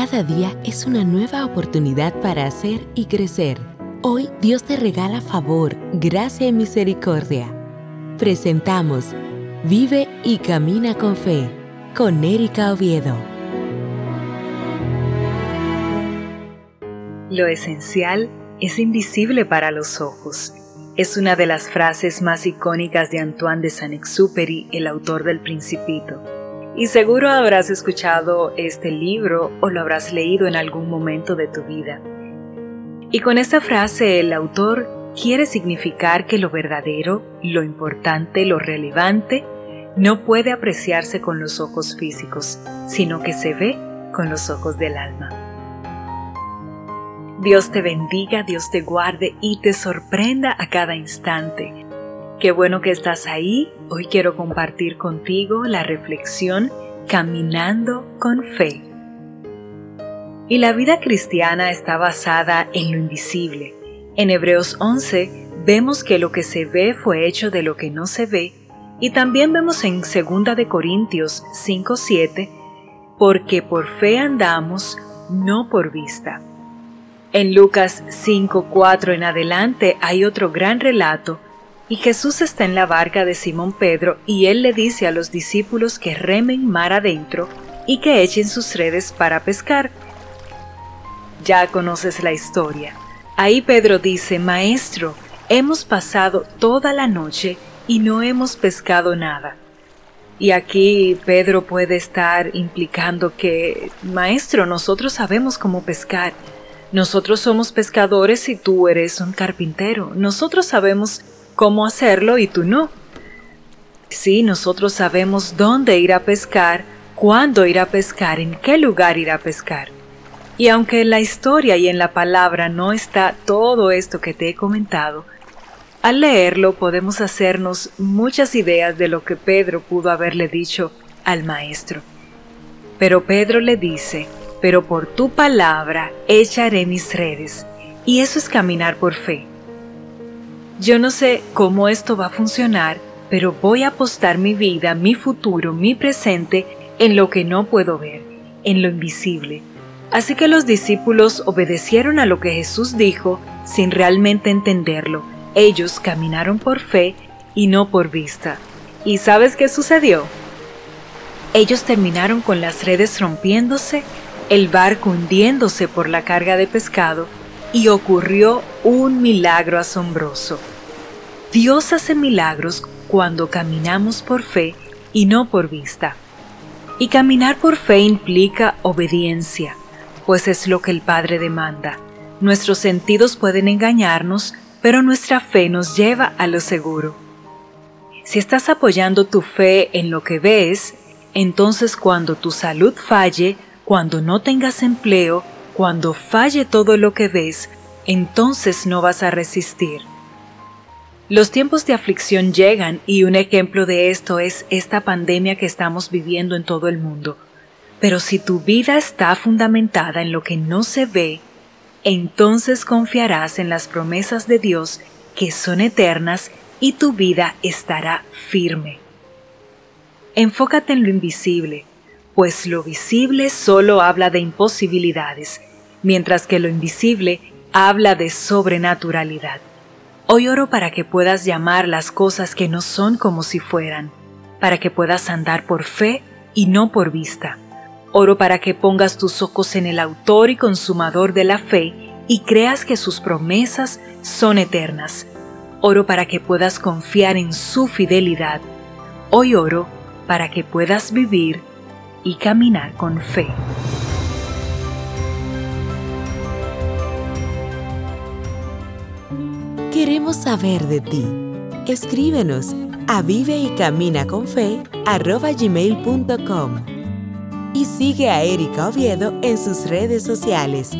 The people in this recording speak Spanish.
Cada día es una nueva oportunidad para hacer y crecer. Hoy Dios te regala favor, gracia y misericordia. Presentamos Vive y Camina con Fe con Erika Oviedo. Lo esencial es invisible para los ojos. Es una de las frases más icónicas de Antoine de Saint-Exupéry, el autor del Principito. Y seguro habrás escuchado este libro o lo habrás leído en algún momento de tu vida. Y con esta frase el autor quiere significar que lo verdadero, lo importante, lo relevante, no puede apreciarse con los ojos físicos, sino que se ve con los ojos del alma. Dios te bendiga, Dios te guarde y te sorprenda a cada instante Qué bueno que estás ahí. Hoy quiero compartir contigo la reflexión Caminando con Fe. Y la vida cristiana está basada en lo invisible. En Hebreos 11 vemos que lo que se ve fue hecho de lo que no se ve y también vemos en 2 de Corintios 5:7 porque por fe andamos, no por vista. En Lucas 5:4 en adelante hay otro gran relato y Jesús está en la barca de Simón Pedro y él le dice a los discípulos que remen mar adentro y que echen sus redes para pescar. Ya conoces la historia. Ahí Pedro dice, Maestro, hemos pasado toda la noche y no hemos pescado nada. Y aquí Pedro puede estar implicando que, Maestro, nosotros sabemos cómo pescar. Nosotros somos pescadores y tú eres un carpintero. Nosotros sabemos cómo hacerlo y tú no. Sí, nosotros sabemos dónde ir a pescar, cuándo ir a pescar, en qué lugar ir a pescar. Y aunque en la historia y en la palabra no está todo esto que te he comentado, al leerlo podemos hacernos muchas ideas de lo que Pedro pudo haberle dicho al maestro. Pero Pedro le dice, pero por tu palabra echaré mis redes. Y eso es caminar por fe. Yo no sé cómo esto va a funcionar, pero voy a apostar mi vida, mi futuro, mi presente en lo que no puedo ver, en lo invisible. Así que los discípulos obedecieron a lo que Jesús dijo sin realmente entenderlo. Ellos caminaron por fe y no por vista. ¿Y sabes qué sucedió? Ellos terminaron con las redes rompiéndose, el barco hundiéndose por la carga de pescado y ocurrió un milagro asombroso. Dios hace milagros cuando caminamos por fe y no por vista. Y caminar por fe implica obediencia, pues es lo que el Padre demanda. Nuestros sentidos pueden engañarnos, pero nuestra fe nos lleva a lo seguro. Si estás apoyando tu fe en lo que ves, entonces cuando tu salud falle, cuando no tengas empleo, cuando falle todo lo que ves, entonces no vas a resistir. Los tiempos de aflicción llegan y un ejemplo de esto es esta pandemia que estamos viviendo en todo el mundo. Pero si tu vida está fundamentada en lo que no se ve, entonces confiarás en las promesas de Dios que son eternas y tu vida estará firme. Enfócate en lo invisible, pues lo visible solo habla de imposibilidades, mientras que lo invisible habla de sobrenaturalidad. Hoy oro para que puedas llamar las cosas que no son como si fueran, para que puedas andar por fe y no por vista. Oro para que pongas tus ojos en el autor y consumador de la fe y creas que sus promesas son eternas. Oro para que puedas confiar en su fidelidad. Hoy oro para que puedas vivir y caminar con fe. Queremos saber de ti. Escríbenos a vive y y sigue a Erika Oviedo en sus redes sociales